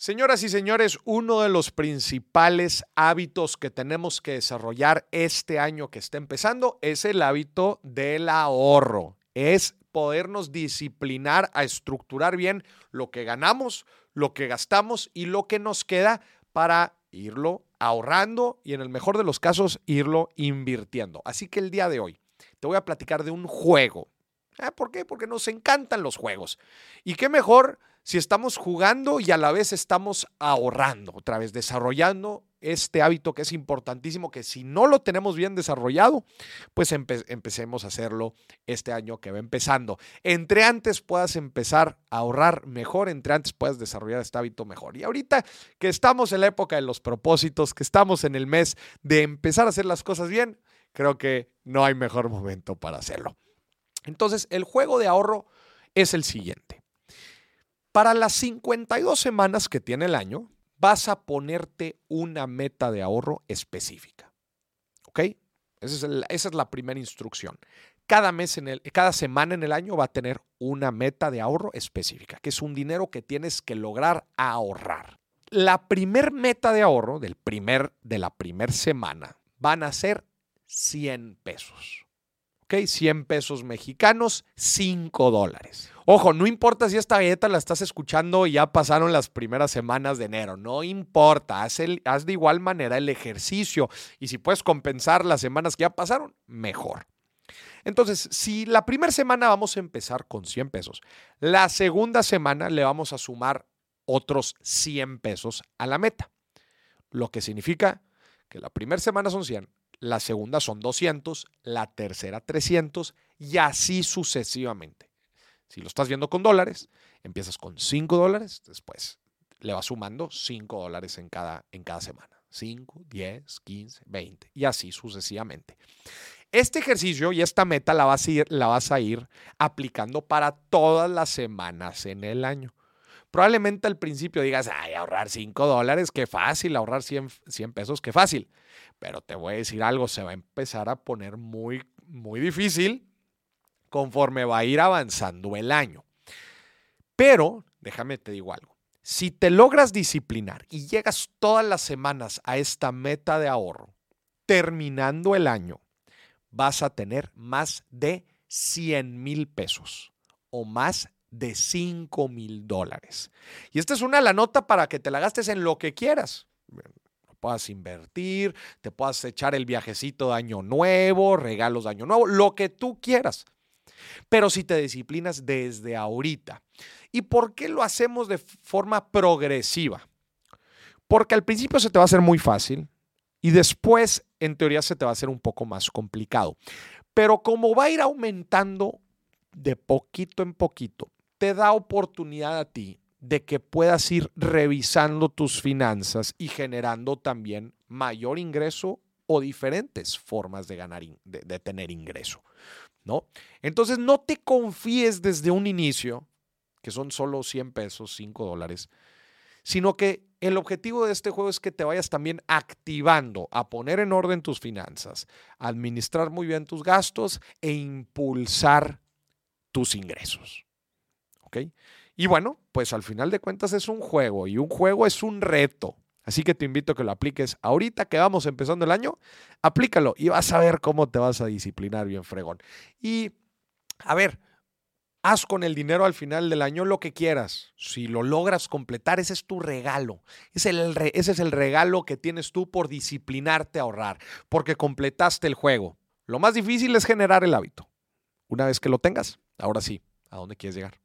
Señoras y señores, uno de los principales hábitos que tenemos que desarrollar este año que está empezando es el hábito del ahorro. Es podernos disciplinar a estructurar bien lo que ganamos, lo que gastamos y lo que nos queda para irlo ahorrando y en el mejor de los casos irlo invirtiendo. Así que el día de hoy te voy a platicar de un juego. ¿Ah, ¿Por qué? Porque nos encantan los juegos. Y qué mejor si estamos jugando y a la vez estamos ahorrando, otra vez desarrollando este hábito que es importantísimo, que si no lo tenemos bien desarrollado, pues empecemos a hacerlo este año que va empezando. Entre antes puedas empezar a ahorrar mejor, entre antes puedas desarrollar este hábito mejor. Y ahorita que estamos en la época de los propósitos, que estamos en el mes de empezar a hacer las cosas bien, creo que no hay mejor momento para hacerlo. Entonces, el juego de ahorro es el siguiente. Para las 52 semanas que tiene el año, vas a ponerte una meta de ahorro específica. ¿Ok? Esa es, la primera instrucción. Cada, mes en el, cada semana en el año va a tener una meta de ahorro específica, que es un dinero que tienes que lograr ahorrar. La primer meta de ahorro del primer, de la primera semana van a ser 100 pesos. ¿Ok? 100 pesos mexicanos, 5 dólares. Ojo, no importa si esta galleta la estás escuchando y ya pasaron las primeras semanas de enero, no importa, haz, de igual manera el ejercicio y si puedes compensar las semanas que ya pasaron, mejor. Entonces, si la primera semana vamos a empezar con 100 pesos, la segunda semana le vamos a sumar otros 100 pesos a la meta, lo que significa que la primera semana son 100, la segunda son 200, la tercera 300 y así sucesivamente. Si lo estás viendo con dólares, empiezas con 5 dólares, después le vas sumando 5 dólares en cada, en cada semana. 5, 10, 15, 20 y así sucesivamente. Este ejercicio y esta meta la vas a ir, la vas a ir aplicando para todas las semanas en el año. Probablemente al principio digas, ay, ahorrar 5 dólares, qué fácil, ahorrar 100, 100 pesos, qué fácil. Pero te voy a decir algo, se va a empezar a poner muy, muy difícil conforme va a ir avanzando el año. Pero, déjame te digo algo, si te logras disciplinar y llegas todas las semanas a esta meta de ahorro, terminando el año, vas a tener más de 100 mil pesos o más de 5 mil dólares. Y esta es una la nota para que te la gastes en lo que quieras. Puedas invertir, te puedas echar el viajecito de año nuevo, regalos de año nuevo, lo que tú quieras. Pero si te disciplinas desde ahorita. ¿Y por qué lo hacemos de forma progresiva? Porque al principio se te va a hacer muy fácil y después, en teoría, se te va a hacer un poco más complicado. Pero como va a ir aumentando de poquito en poquito, te da oportunidad a ti de que puedas ir revisando tus finanzas y generando también mayor ingreso o diferentes formas de ganar, de, tener ingreso, ¿no? Entonces no te confíes desde un inicio, que son solo 100 pesos, 5 dólares, sino que el objetivo de este juego es que te vayas también activando a poner en orden tus finanzas, administrar muy bien tus gastos e impulsar tus ingresos. Y bueno, pues al final de cuentas es un juego y un juego es un reto. Así que te invito a que lo apliques ahorita que vamos empezando el año, aplícalo y vas a ver cómo te vas a disciplinar bien fregón. Y a ver, haz con el dinero al final del año lo que quieras. Si lo logras completar, ese es tu regalo. Ese es el regalo que tienes tú por disciplinarte a ahorrar, porque completaste el juego. Lo más difícil es generar el hábito. Una vez que lo tengas, ahora sí, ¿a dónde quieres llegar?